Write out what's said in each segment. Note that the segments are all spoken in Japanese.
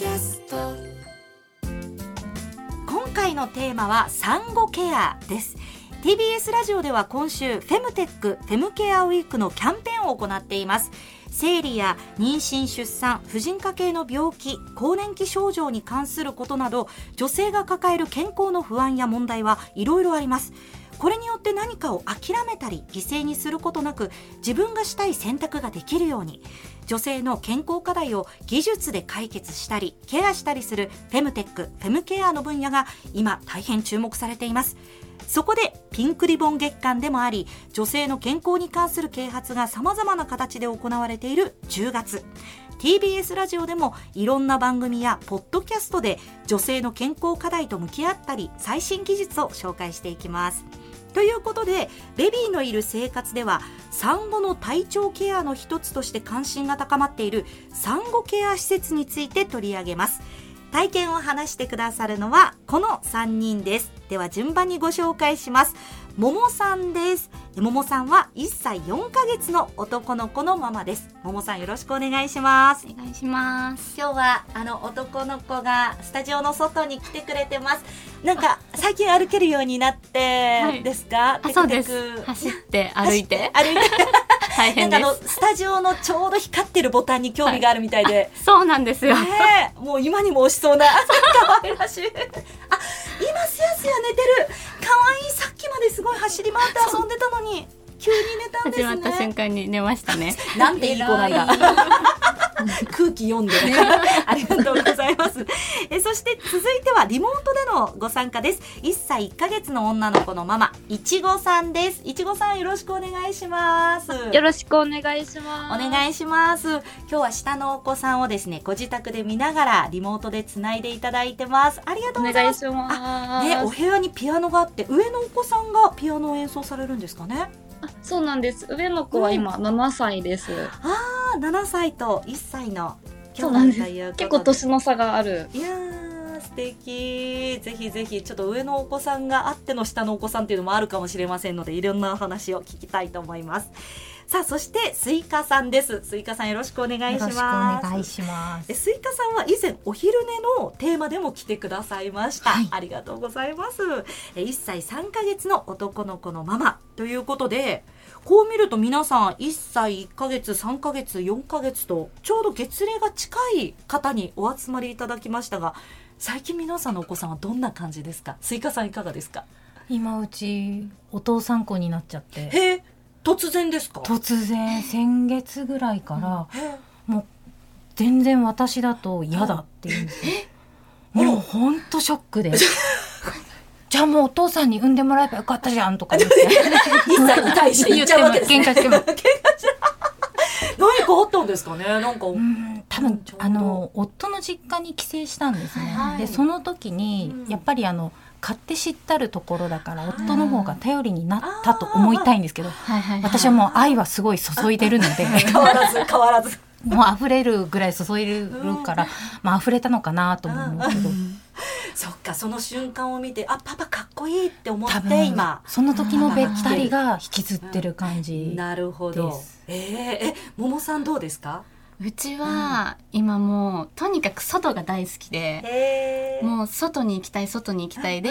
キャスト今回のテーマは産後ケアです。TBS ラジオでは今週フェムテックフェムケアウィークのキャンペーンを行っています。生理や妊娠出産婦人科系の病気更年期症状に関することなど女性が抱える健康の不安や問題はいろいろあります。これによって何かを諦めたり犠牲にすることなく自分がしたい選択ができるように女性の健康課題を技術で解決したりケアしたりするフェムテックフェムケアの分野が今大変注目されています。そこでピンクリボン月間でもあり女性の健康に関する啓発が様々な形で行われている10月。TBS ラジオでもいろんな番組やポッドキャストで女性の健康課題と向き合ったり最新技術を紹介していきます。ということでベビーのいる生活では産後の体調ケアの一つとして関心が高まっている産後ケア施設について取り上げます。体験を話してくださるのはこの3人です。では順番にご紹介します。ももさんです。ももさんは1歳4ヶ月の男の子のママです。ももさんよろしくお願いします。お願いします。今日はあの男の子がスタジオの外に来てくれてます。なんか最近歩けるようになってですか、あそうです。走って歩いて。歩いて。大変です。なんかあのスタジオのちょうど光ってるボタンに興味があるみたいで、そうなんですよ。ねえ。もう今にも押しそうな。可愛らしいあ 今すやすや寝てる。可愛いさまですごい走り回って遊んでたのに急に寝たんですね。始まった瞬間に寝ましたね。なんていい子なんだ 空気読んで、ありがとうございます。えそして続いてはリモートでのご参加です。1歳1ヶ月の女の子のママいちごさんです。いちごさんよろしくお願いします。よろしくお願いします。お願いします。今日は下のお子さんをですねご自宅で見ながらリモートでつないでいただいてます。ありがとうおございます。願いします。ね、お部屋にピアノがあって上のお子さんがピアノを演奏されるんですかね？あそうなんです。上の子は今7歳です。ああ7歳と1歳の兄弟ということで。結構年の差がある。いやー素敵。ぜひぜひちょっと上のお子さんがあっての下のお子さんっていうのもあるかもしれませんのでいろんなお話を聞きたいと思いますさあそしてスイカさんです。スイカさんよろしくお願いします。よろしくお願いします。え。スイカさんは以前お昼寝のテーマでも来てくださいました、はい。ありがとうございます。え1歳3ヶ月の男の子のママということでこう見ると皆さん1歳1ヶ月3ヶ月4ヶ月とちょうど月齢が近い方にお集まりいただきましたが最近皆さんのお子さんはどんな感じですか？スイカさんいかがですか？今うちお父さん子になっちゃって。へえ突然ですか？突然先月ぐらいからへ全然私だと嫌だって言うんですよ。もうほんとショックで。じゃあ。もうお父さんに産んでもらえばよかったじゃんとか言って。1歳に対して言っちゃうわけですね。喧嘩しても。何かあったんですかね？なんか、うん多分あの夫の実家に帰省したんですね。はい。でその時に、うん。やっぱりあの買って知ったるところだから夫の方が頼りになったと思いたいんですけど、私はもう愛はすごい注いでるので。変わらず変わらず。もう溢れるぐらい注いでるから、まあ溢れたのかなとも思うけど、そっかその瞬間を見てあパパかっこいいって思って今。その時のべったりが引きずってる感じ。なるほど。えー、え桃さんどうですか？うちは今もうとにかく外が大好きでへもう外に行きたい外に行きたいで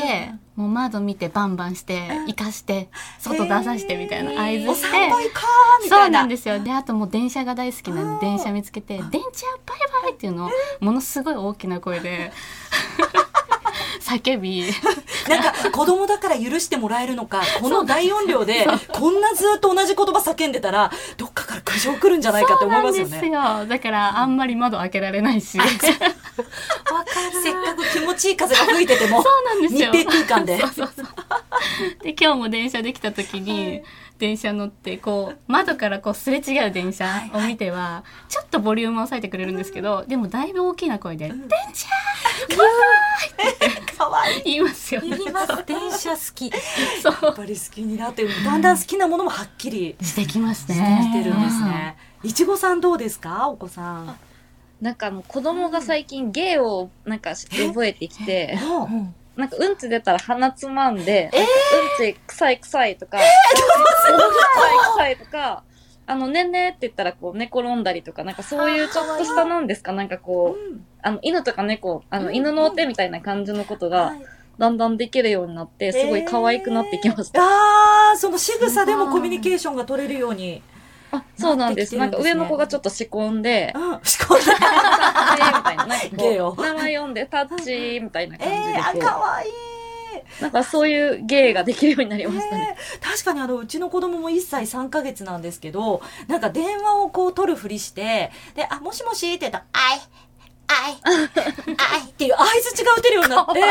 もう窓見てバンバンして生かして外出さしてみたいな合図しお散歩て行こうみたいな。そうなんですよ。であともう電車が大好きなんで電車見つけて「電車バイバイ!」っていうのをものすごい大きな声で 叫び。なんか子供だから許してもらえるのかこの大音量で こんなずっと同じ言葉叫んでたらどっかから苦情来るんじゃないかって思いますよそうなんですねよだからあんまり窓開けられないし。わかる。せっかく気持ちいい風が吹いててもそうなんですよ。密閉空間で。そうそうそう で今日も電車できた時に、電車乗ってこう窓からこうすれ違う電車を見てはちょっとボリュームを抑えてくれるんですけど、でもだいぶ大きな声で「電車!」かわいい。言いますよね。言います。電車好き。そう。やっぱり好きになってだんだん好きなものもはっきりしてきますしてね。きてるんですね。いちごさんどうですかお子さん？なんかあの子供が最近芸をなんか覚えてきて、なんかうんち出たら鼻つまんで、うんち臭い臭いとか、臭い臭いとか、あの、ねんねって言ったら、こう、寝転んだりとか、なんかそういうちょっとしたなんですか、なんかこう、うんあの、犬とか猫、あの、うん。犬のお手みたいな感じのことが、はい。だんだんできるようになって、すごい可愛くなってきました。ああその仕草でもコミュニケーションが取れるように。あ、そうなんです。なんですねなんか上の子がちょっと仕込んで、うん、しこんだ。タッチみたいな、名前読んでタッチみたいな感じえー、かわいい。う、なんかそういう芸ができるようになりましたね。えー確かにあのうちの子供も1歳3ヶ月なんですけどなんか電話をこう取るふりしてで「あもしもし」って言ったら「あい」あい、あいっていう相づちが打てるようになって、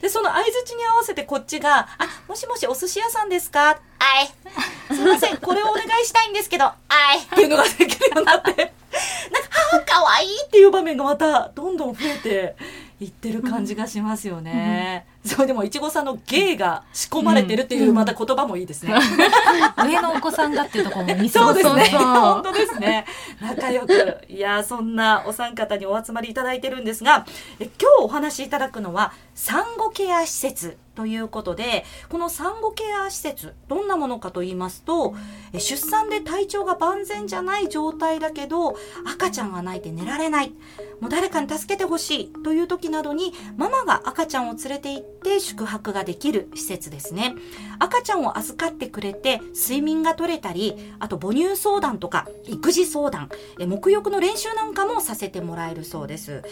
で、その相づちに合わせてこっちが、あ、もしもしお寿司屋さんですか？あい。すいません、これをお願いしたいんですけど、あい。っていうのができるようになって、なんか、あ、かわいいっていう場面がまたどんどん増えていってる感じがしますよね。それでも、いちごさんの芸が仕込まれてるっていうまた言葉もいいですね。上のお子さんがっていうところも見そうですね。本当ですね。仲良く。いや、そんなお三方にお集まりいただいてるんですが、え今日お話しいただくのは、産後ケア施設ということで、この産後ケア施設、どんなものかと言いますと、え出産で体調が万全じゃない状態だけど、赤ちゃんが泣いて寝られない。もう誰かに助けてほしいという時などに、ママが赤ちゃんを連れて行って宿泊ができる施設ですね。赤ちゃんを預かってくれて睡眠が取れたりあと母乳相談とか育児相談え沐浴の練習なんかもさせてもらえるそうです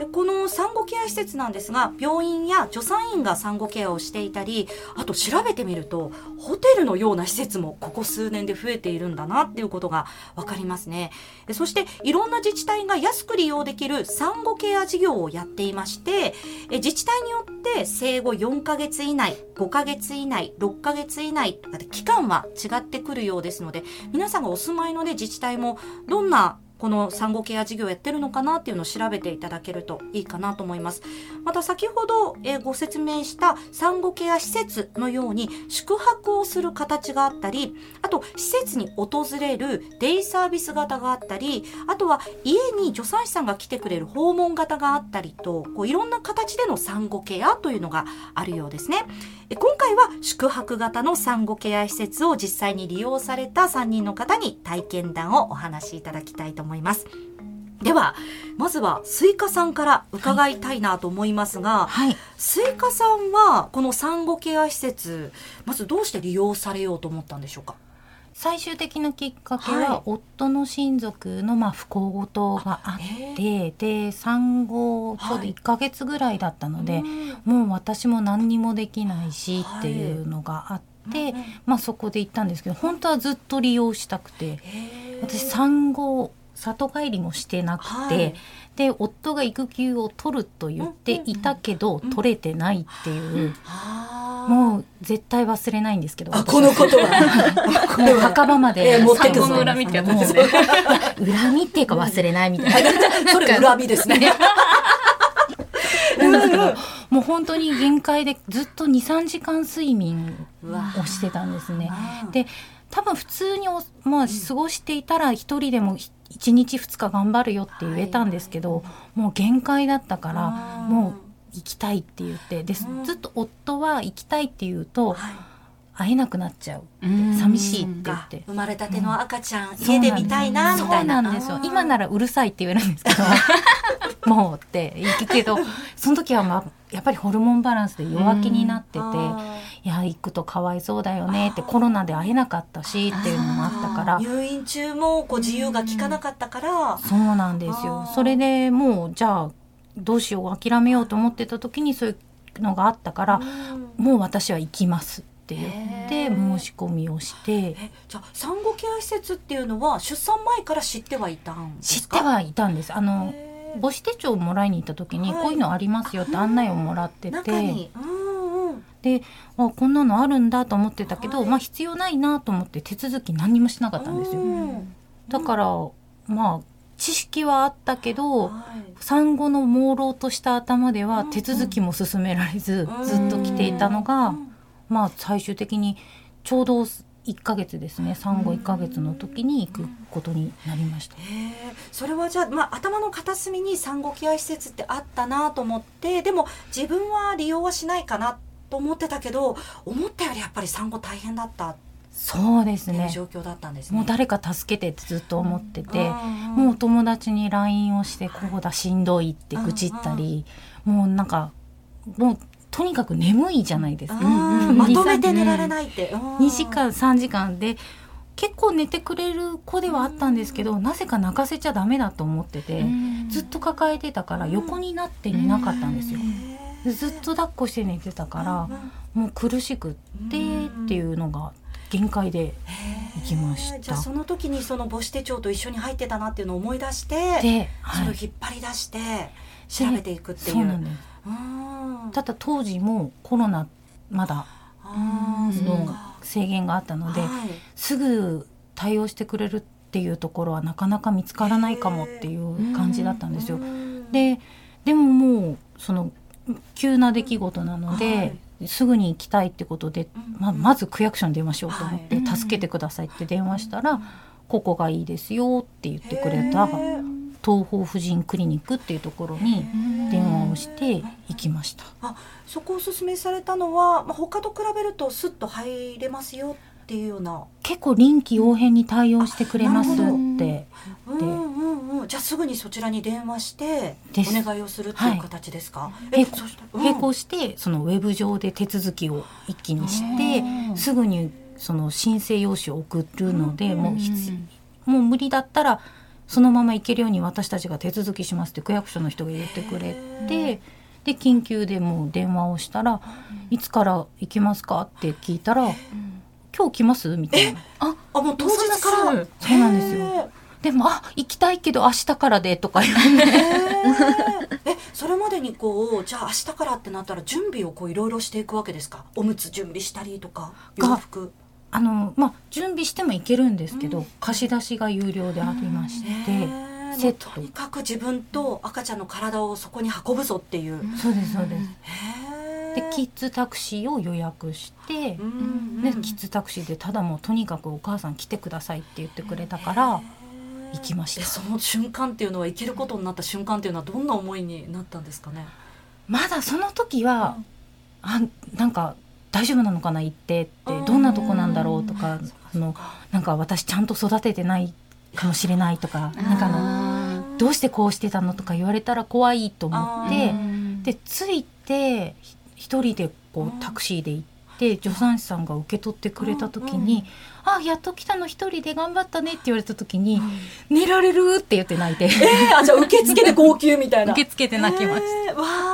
でこの産後ケア施設なんですが病院や助産院が産後ケアをしていたりあと調べてみるとホテルのような施設もここ数年で増えているんだなっていうことがわかりますね。そしていろんな自治体が安く利用できる産後ケア事業をやっていまして自治体によって生後4ヶ月以内5ヶ月以内6ヶ月以内とかで期間は違ってくるようですので皆さんがお住まいの、ね、自治体もどんなこの産後ケア事業をやってるのかなっていうのを調べていただけるといいかなと思います。また先ほど、えご説明した産後ケア施設のように宿泊をする形があったり、あと施設に訪れるデイサービス型があったり、あとは家に助産師さんが来てくれる訪問型があったりと、こういろんな形での産後ケアというのがあるようですね。え今回は宿泊型の産後ケア施設を実際に利用された3人の方に体験談をお話しいただきたいと思います。では、まずはスイカさんから伺いたいなと思いますが、はい。スイカさんはこの産後ケア施設、まずどうして利用されようと思ったんでしょうか？最終的なきっかけはい。は、夫の親族のまあ不幸事があって、で、産後ちょうど1ヶ月ぐらいだったので、もう私も何にもできないしっていうのがあって、まあそこで行ったんですけど、本当はずっと利用したくて、私産後里帰りもしてなくて、はい。で夫が育休を取ると言っていたけど、うん。取れてないっていう、ももう絶対忘れないんですけどこのことはもう墓場までえー持ってくの恨みってやつですね恨みっていうか忘れないみたいな。それ恨みですね。なんですけどもう本当に限界でずっと23時間睡眠をしてたんですね。うんで多分普通にお、まあ、過ごしていたら一人でも1日2日頑張るよって言えたんですけど、もう限界だったからうんもう行きたいって言ってでうん。ずっと夫は行きたいって言うとはい。会えなくなっちゃう。うん。寂しいって言っがて。生まれたての赤ちゃん、そう家で見たいなみたいな。そうなんですよ。今ならうるさいって言えるんですけど もうって言うけどその時は、まあ、やっぱりホルモンバランスで弱気になってて、あいや行くとかわいそうだよねってコロナで会えなかったしっていうのもあったから。入院中もこう自由が利かなかったから、そうなんですよ。それでもうじゃあどうしよう諦めようと思ってた時にそういうのがあったから、うん。もう私は行きますって言って申し込みをして。えじゃあ産後ケア施設っていうのは出産前から知ってはいたんですか？知ってはいたんです。あの母子手帳をもらいに行った時に、はいこういうのありますよって案内をもらってて。であこんなのあるんだと思ってたけど、はい。まあ必要ないなと思って手続き何にもしなかったんですよ。うん。だからまあ知識はあったけどはい。産後の朦朧とした頭ではうん手続きも進められず、うん。ずっと来ていたのが、うん。まあ最終的にちょうど1ヶ月ですね。産後1ヶ月の時に行くことになりました。へえそれはじゃあ、まあ、頭の片隅に産後ケア施設ってあったなと思ってでも自分は利用はしないかなと思ってたけど思ったよりやっぱり産後大変だった。そうですね。状況だったんですね。もう誰か助けてってずっと思ってて、うんもう友達に LINE をしてこうだしんどいって愚痴ったり、もうなんかもうとにかく眠いじゃないですか。まとめて寝られないって。2時間。3時間で結構寝てくれる子ではあったんですけど、なぜか泣かせちゃダメだと思ってて、ずっと抱えてたから横になって寝なかったんですよ。でずっと抱っこして寝てたから、もう苦しくってっていうのが限界で行きました。じゃあその時にその母子手帳と一緒に入ってたなっていうのを思い出して、で、それをはい、引っ張り出して調べていくっていう。ただ当時もコロナまだの制限があったので、はい。すぐ対応してくれるっていうところはなかなか見つからないかもっていう感じだったんですよ。うん。ででももうその急な出来事なので、すぐに行きたいってことで、ままず区役所に電話しようと思って、はい助けてくださいって電話したら、ここがいいですよって言ってくれた東方婦人クリニックっていうところに電話をして行きました。そこをおすすめされたのは、まあ、他と比べるとスッと入れますよっていうような。結構臨機応変に対応してくれますって。うんうんうん、じゃあすぐにそちらに電話してお願いをするっていう形ですか？並そしたらうん。並行してそのウェブ上で手続きを一気にしてうんすぐにその申請用紙を送るのでうんもう必もう無理だったらそのまま行けるように私たちが手続きしますって区役所の人が言ってくれへてで緊急でもう電話をしたら「いつから行きますか?」って聞いたら「今日来ます?」みたいな。あもう当日から。そうなんですよ。でも「あ行きたいけど明日からで」とか言って。えそれまでにこうじゃあ明日からってなったら準備をこういろいろしていくわけですか？おむつ準備したりとかが洋服あのまあ準備しても行けるんですけど、うん。貸し出しが有料でありまして、セット。とにかく自分と赤ちゃんの体をそこに運ぶぞっていう、そうですそうです。へでキッズタクシーを予約して、うんうんでキッズタクシーでただもうとにかくお母さん来てくださいって言ってくれたから行きました。でその瞬間っていうのは行けることになった瞬間っていうのはどんな思いになったんですかね？まだその時は、あなんか大丈夫なのかな行ってってうんどんなとこなんだろうとかあのなんか私ちゃんと育ててないかもしれないとかなんかあのどうしてこうしてたのとか言われたら怖いと思ってで着いてひ一人でこうタクシーで行って助産師さんが受け取ってくれた時うんに「あやっと来たの一人で頑張ったね」って言われた時に「寝られる?」って言って泣いて。えー、あじゃあ受付で号泣みたいな。受付で泣きました。えー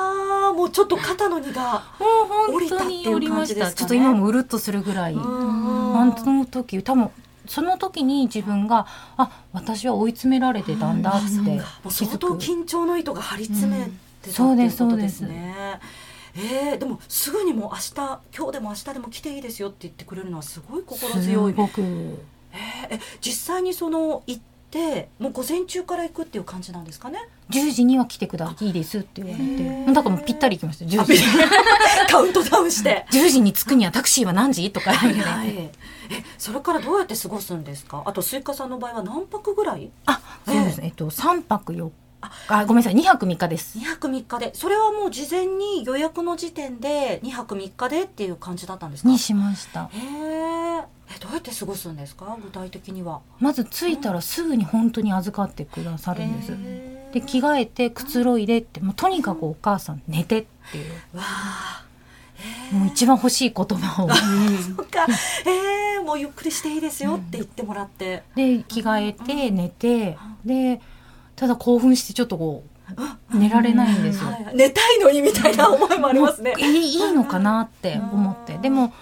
うちょっと肩の荷がもう本当に降りました。ちょっと今もうるっとするぐらい。あ本の時多分その時に自分があ私は追い詰められてたんだって相当。緊張の糸が張り詰めてたってそういうですことですね。えー、でもすぐにもう明日今日でも明日でも来ていいですよって言ってくれるのはすごい心強いす。ごくえーえ実際にその行ってもう午前中から行くっていう感じなんですかね？10時には来てくださいいいですって言われて、だからもうぴったり来ました。10時。カウントダウンして。10時に着くにはタクシーは何時？とか言われて。はい、えそれからどうやって過ごすんですか？あとスイカさんの場合は何泊ぐらい？あ、そうですね。えっと3泊4あごめんなさい2泊3日です2。泊3日でそれはもう事前に予約の時点で2泊3日でっていう感じだったんですか？にしました。へーえどうやって過ごすんですか？具体的には。まず着いたらすぐに本当に預かってくださるんです。へー。で着替えてくつろいでってもうとにかくお母さん寝てっていう。わあ。もう一番欲しい言葉を そっか。えー、もうゆっくりしていいですよって言ってもらって、で着替えて寝てでただ興奮してちょっとこう寝られないんですよ。はいはい。寝たいのにみたいな思いもありますね。えいいのかなって思って。うん。でもき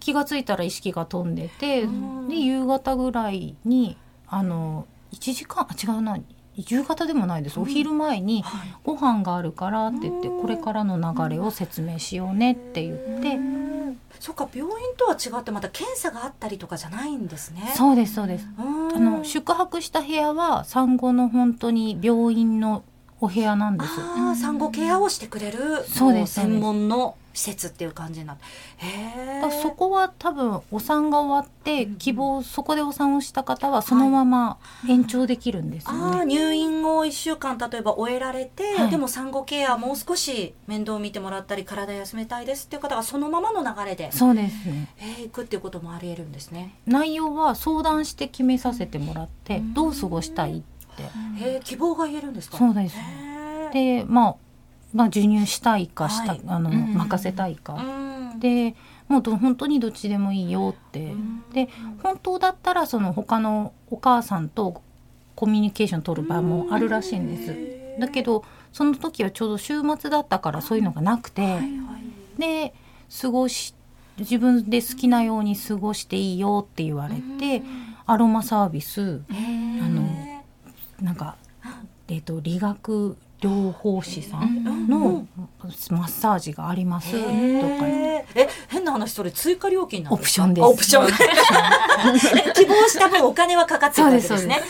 気がついたら意識が飛んでてうん。で夕方ぐらいにあの1時間あ違うな。夕方でもないです。お昼前にはい。ご飯があるからって言ってうん。これからの流れを説明しようねって言って。そっか病院とは違ってまた検査があったりとかじゃないんですね。そうですそうです。うん。あの宿泊した部屋は産後の本当に病院のお部屋なんです。ああ産後ケアをしてくれるそうですも専門の施設っていう感じになだそこは多分お産が終わってうん希望そこでお産をした方はそのまま延長できるんですよああね。入院を1週間例えば終えられて、はいでも産後ケアもう少し面倒を見てもらったり体休めたいですっていう方がそのままの流れで、そうですね。えー行くっていうこともありえるんですね。内容は相談して決めさせてもらってうんどう過ごしたいって。へえ希望が言えるんですか？そうです。でまあまあ授乳したいかした、はいあの、うん任せたいか。うん。でもうど本当にどっちでもいいよって。うんで本当だったらその他のお母さんとコミュニケーション取る場もあるらしいんです。だけどその時はちょうど週末だったからそういうのがなくて、はいはい。で過ごし自分で好きなように過ごしていいよって言われて、アロマサービスなんか、えっと理学療法士さんのマッサージがありますとかえ変な話それ追加料金なんオプションです。あオプション。希望した分お金はかかってるわけですね。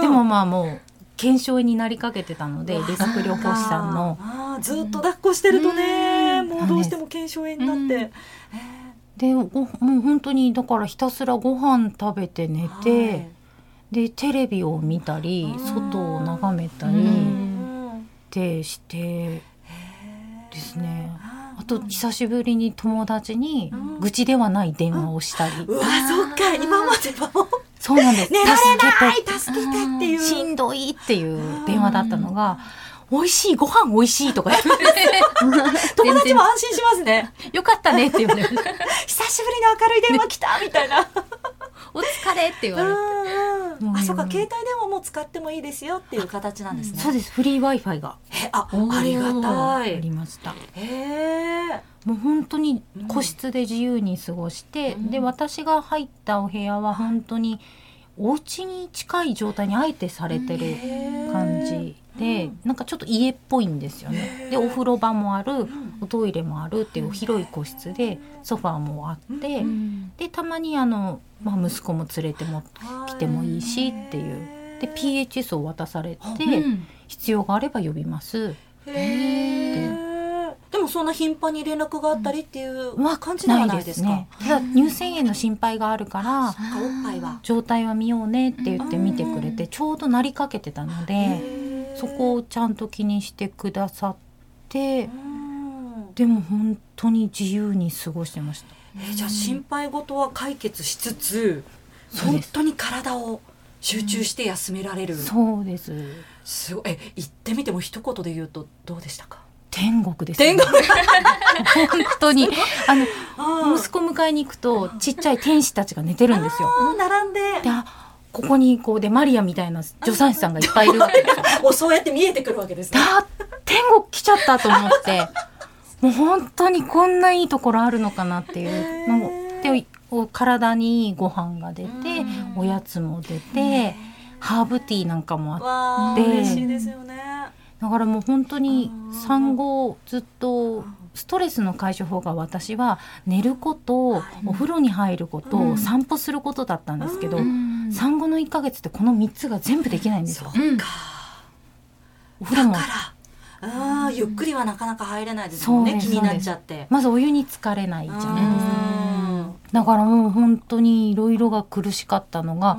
でもまあもう検証になりかけてたので理学療法士さんの。ずっと抱っこしてるとね、うん。もうどうしても腱鞘炎になって、でごもう本当にだからひたすらご飯食べて寝て、はいでテレビを見たりうん。外を眺めたりってしてですね。あと久しぶりに友達にうん。愚痴ではない電話をしたり、うわそっか。今まではも。うそうなんです。助けて。助けてっていう。しんどいっていう電話だったのが美味しいご飯美味しいとか。言って友達も安心しますね。よかったねって言われて 久しぶりの明るい電話来たみたいな。お疲れって言われてうん。うんあうんそうか携帯電話も使ってもいいですよっていう形なんですね。そうです。フリー Wi-Fi が。えあありがたあいりました。へえもう本当に個室で自由に過ごして、うん。で私が入ったお部屋は本当にお家に近い状態にあえてされてる感じで、うん。なんかちょっと家っぽいんですよへね。ー。でお風呂場もあるん。おトイレもあるっていう広い個室でソファーもあって、うん。でたまにあの、まあ、息子も連れても来てもいいしっていう。で PHS を渡されて、うん。必要があれば呼びます。でもそんな頻繁に連絡があったりっていうは感じではないですか？ね。ただ乳腺炎の心配があるからおっぱいは。状態は見ようねって言って見てくれてちょうどなりかけてたのでそこをちゃんと気にしてくださってうん。でも本当に自由に過ごしてました。えーじゃあ心配事は解決しつつ本当に体を集中して休められる、そうです。すごい。え言ってみても一言で言うとどうでしたか？天国です、天国。本当に。あのあ息子迎えに行くとちっちゃい天使たちが寝てるんですよ。並んで。であここにこうでマリアみたいな助産師さんがいっぱいいる。わけですそうやって見えてくるわけですね。だ天国来ちゃったと思って。もう本当にこんないいところあるのかなっていう。のもでお体にいいご飯が出てうん。おやつも出てハーブティーなんかもあって。嬉しいですよね。だからもう本当にうん産後ずっとストレスの解消法が私は寝ることお風呂に入ることうん。散歩することだったんですけどうん産後の1ヶ月ってこの3つが全部できないんですよ。そうかおあーゆっくりはなかなか入れないですもんねそうです気になっちゃって。まずお湯に浸かれないじゃないですか。うん。だからもう本当にいろいろが苦しかったのが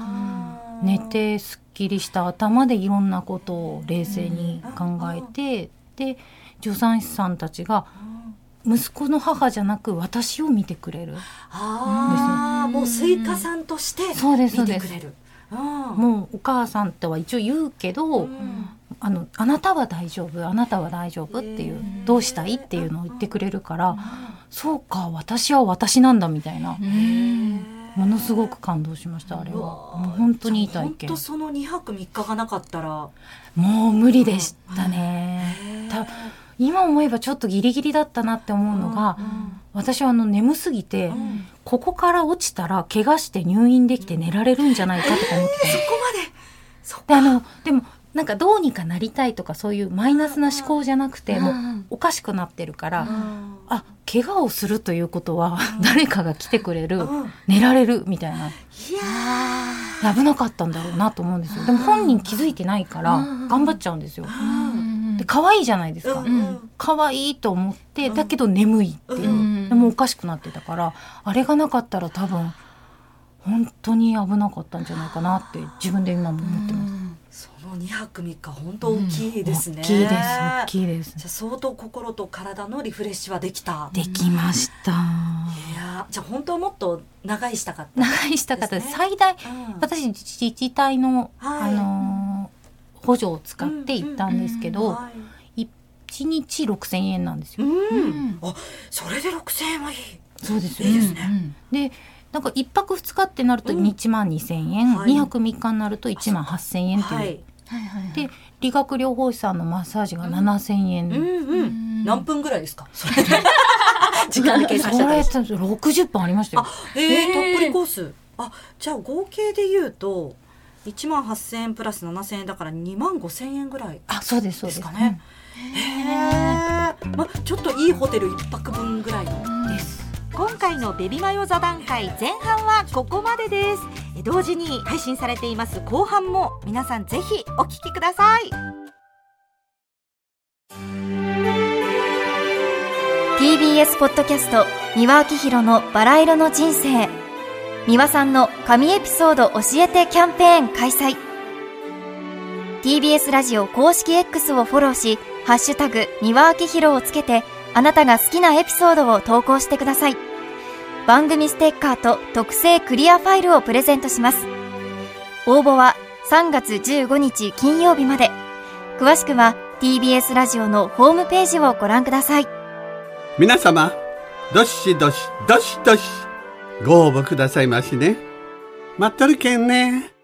うん。寝てすっきりした頭でいろんなことを冷静に考えてで助産師さんたちが息子の母じゃなく私を見てくれる。ああもうスイカさんとして見てくれる。うん。もうお母さんとは一応言うけど、うん。あのあなたは大丈夫あなたは大丈夫っていうどうしたいっていうのを言ってくれるからそうか私は私なんだみたいなうんものすごく感動しましたあれは。もう本当にいい体験本当その2泊3日がなかったら。もう無理でしたね。た今思えばちょっとギリギリだったなって思うのが私はあの眠すぎてうん。ここから落ちたら怪我して入院できて寝られるんじゃないかとか思ってたそこまで？そっであのでもなんかどうにかなりたいとかそういうマイナスな思考じゃなくてもうおかしくなってるからうん。あ怪我をするということは誰かが来てくれるうん。寝られるみたいな。いやー。危なかったんだろうなと思うんですよ。でも本人気づいてないからうん頑張っちゃうんですよ。うんうんで可愛いじゃないですか、うんうん。可愛いと思ってうん。だけど眠いっていう、うん。でもおかしくなってたからあれがなかったら多分本当に危なかったんじゃないかなって自分で今も思ってます、その2泊3日本当大きいですね、大きいです大きいです。じゃあ相当心と体のリフレッシュはできた。できました、いやーじゃあ本当はもっと長いしたかった、長いした方でですね。最大うん。私自治体の、はい。あのー補助を使って行ったんですけど、はい。1日6,000円なんですよ。うん。うん。あそれで6000円はいい。そうです。よいいですね。でなんか1泊2日ってなるとうん。1万2,000円、はい。2泊3日になると1万8,000円っていう、はい。はいはいはい。で理学療法士さんのマッサージが7,000円、うんうん、うん何分ぐらいですか？それで時間で計算したりしてそれ60分ありましたよ。あ。えー、えー。たっぷりコース。あじゃあ合計で言うと1万8000円プラス7000円だから2万5000円ぐらいあそうですそうです。ですかね。へえ、ま、ちょっといいホテル一泊分ぐらいの。うんです。今回のベビマヨ座談会前半はここまでです。え同時に配信されています後半も皆さんぜひお聞きください。TBS ポッドキャスト三輪明宏のバラ色の人生三輪さんの神エピソード教えてキャンペーン開催。TBS ラジオ公式 X をフォローし「ハッシュタグ三輪明宏」をつけてあなたが好きなエピソードを投稿してください。番組ステッカーと特製クリアファイルをプレゼントします。応募は3月15日金曜日まで。詳しくは TBS ラジオのホームページをご覧ください。皆様、どしどし、どしどし、ご応募くださいましね。待っとるけんね。